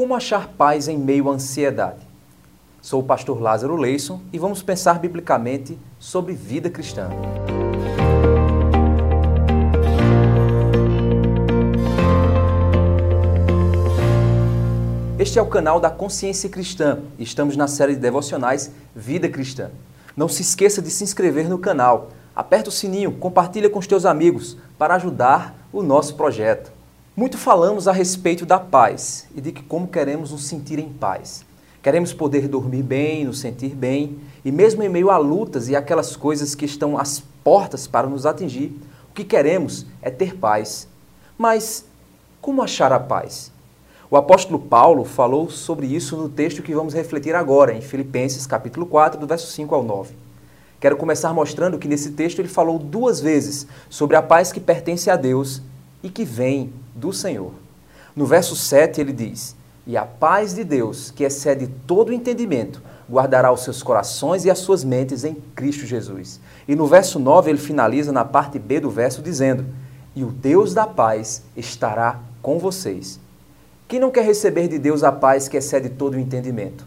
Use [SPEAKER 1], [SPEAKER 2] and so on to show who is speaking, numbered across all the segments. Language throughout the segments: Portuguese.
[SPEAKER 1] Como achar paz em meio à ansiedade? Sou o pastor Lázaro Leison e vamos pensar biblicamente sobre vida cristã. Este é o canal da Consciência Cristã e estamos na série de devocionais Vida Cristã. Não se esqueça de se inscrever no canal, aperta o sininho, compartilha com os teus amigos para ajudar o nosso projeto. Muito falamos a respeito da paz e de que como queremos nos sentir em paz. Queremos poder dormir bem, nos sentir bem, e mesmo em meio a lutas e aquelas coisas que estão às portas para nos atingir, o que queremos é ter paz. Mas como achar a paz? O apóstolo Paulo falou sobre isso no texto que vamos refletir agora, em Filipenses capítulo 4, do verso 5 ao 9. Quero começar mostrando que nesse texto ele falou duas vezes sobre a paz que pertence a Deus e que vem do Senhor. No verso 7 ele diz: E a paz de Deus, que excede todo entendimento, guardará os seus corações e as suas mentes em Cristo Jesus. E no verso 9 ele finaliza na parte B do verso dizendo: E o Deus da paz estará com vocês. Quem não quer receber de Deus a paz que excede todo o entendimento?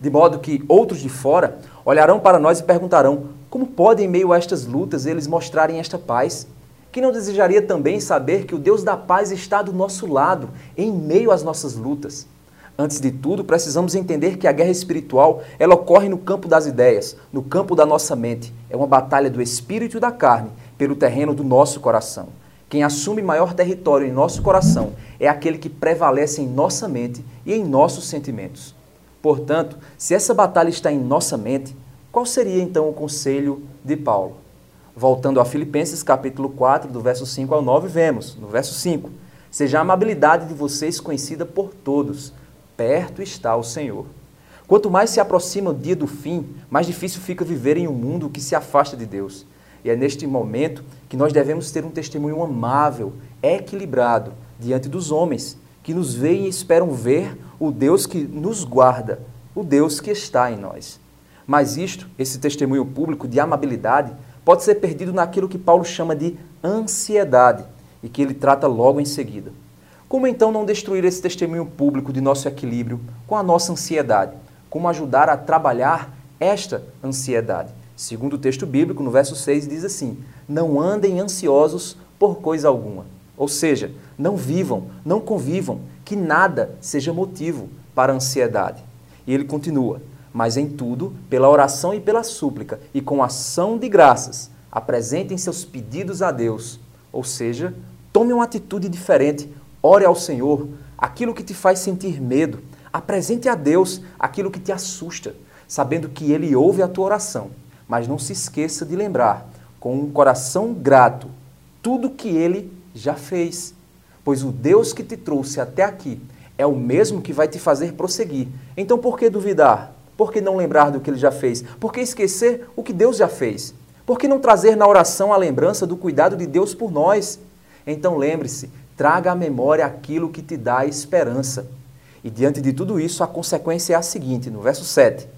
[SPEAKER 1] De modo que outros de fora olharão para nós e perguntarão: como podem, em meio a estas lutas, eles mostrarem esta paz? Que não desejaria também saber que o Deus da paz está do nosso lado, em meio às nossas lutas? Antes de tudo, precisamos entender que a guerra espiritual, ela ocorre no campo das ideias, no campo da nossa mente. É uma batalha do espírito e da carne pelo terreno do nosso coração. Quem assume maior território em nosso coração é aquele que prevalece em nossa mente e em nossos sentimentos. Portanto, se essa batalha está em nossa mente, qual seria então o conselho de Paulo? Voltando a Filipenses capítulo 4, do verso 5 ao 9, vemos, no verso 5, Seja a amabilidade de vocês conhecida por todos, perto está o Senhor. Quanto mais se aproxima o dia do fim, mais difícil fica viver em um mundo que se afasta de Deus. E é neste momento que nós devemos ter um testemunho amável, equilibrado, diante dos homens, que nos veem e esperam ver o Deus que nos guarda, o Deus que está em nós. Mas isto, esse testemunho público de amabilidade, pode ser perdido naquilo que Paulo chama de ansiedade e que ele trata logo em seguida. Como então não destruir esse testemunho público de nosso equilíbrio com a nossa ansiedade? Como ajudar a trabalhar esta ansiedade? Segundo o texto bíblico, no verso 6 diz assim: Não andem ansiosos por coisa alguma. Ou seja, não vivam, não convivam, que nada seja motivo para a ansiedade. E ele continua: mas em tudo, pela oração e pela súplica, e com ação de graças, apresentem seus pedidos a Deus. Ou seja, tome uma atitude diferente, ore ao Senhor, aquilo que te faz sentir medo, apresente a Deus aquilo que te assusta, sabendo que Ele ouve a tua oração. Mas não se esqueça de lembrar, com um coração grato, tudo que Ele já fez. Pois o Deus que te trouxe até aqui é o mesmo que vai te fazer prosseguir. Então por que duvidar? Por que não lembrar do que ele já fez? Por que esquecer o que Deus já fez? Por que não trazer na oração a lembrança do cuidado de Deus por nós? Então lembre-se, traga à memória aquilo que te dá esperança. E diante de tudo isso, a consequência é a seguinte, no verso 7.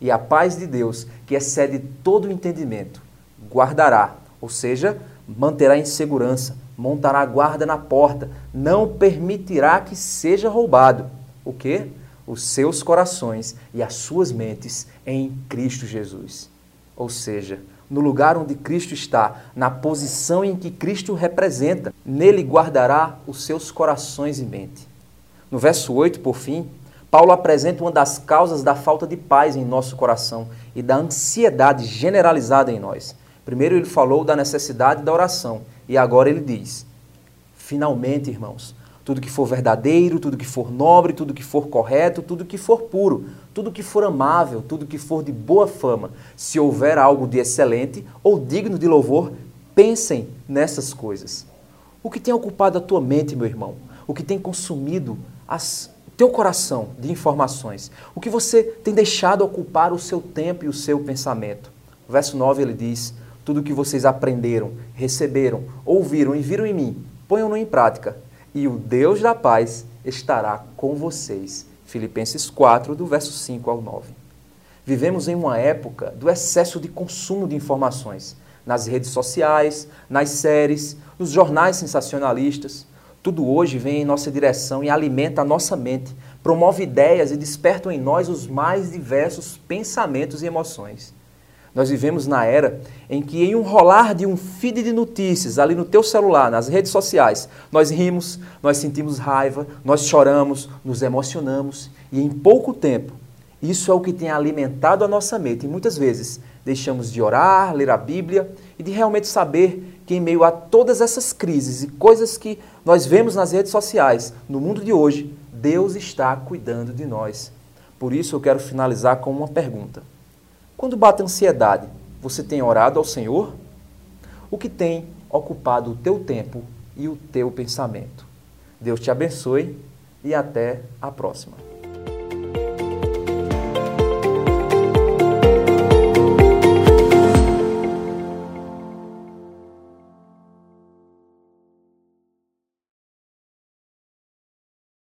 [SPEAKER 1] E a paz de Deus, que excede todo o entendimento, guardará, ou seja, manterá em segurança, montará guarda na porta, não permitirá que seja roubado. O quê? Os seus corações e as suas mentes em Cristo Jesus. Ou seja, no lugar onde Cristo está, na posição em que Cristo representa, nele guardará os seus corações e mente. No verso 8, por fim, Paulo apresenta uma das causas da falta de paz em nosso coração e da ansiedade generalizada em nós. Primeiro, ele falou da necessidade da oração e agora ele diz: finalmente, irmãos, tudo que for verdadeiro, tudo que for nobre, tudo que for correto, tudo que for puro, tudo que for amável, tudo que for de boa fama. Se houver algo de excelente ou digno de louvor, pensem nessas coisas. O que tem ocupado a tua mente, meu irmão? O que tem consumido as, teu coração de informações? O que você tem deixado ocupar o seu tempo e o seu pensamento? verso 9 ele diz: Tudo que vocês aprenderam, receberam, ouviram e viram em mim, ponham-no em prática e o Deus da paz estará com vocês. Filipenses 4, do verso 5 ao 9. Vivemos em uma época do excesso de consumo de informações nas redes sociais, nas séries, nos jornais sensacionalistas. Tudo hoje vem em nossa direção e alimenta a nossa mente promove ideias e despertam em nós os mais diversos pensamentos e emoções. Nós vivemos na era em que, em um rolar de um feed de notícias ali no teu celular, nas redes sociais, nós rimos, nós sentimos raiva, nós choramos, nos emocionamos e em pouco tempo, isso é o que tem alimentado a nossa mente e muitas vezes deixamos de orar, ler a Bíblia e de realmente saber que, em meio a todas essas crises e coisas que nós vemos nas redes sociais, no mundo de hoje, Deus está cuidando de nós. Por isso eu quero finalizar com uma pergunta. Quando bate ansiedade, você tem orado ao Senhor? O que tem ocupado o teu tempo e o teu pensamento? Deus te abençoe e até a próxima.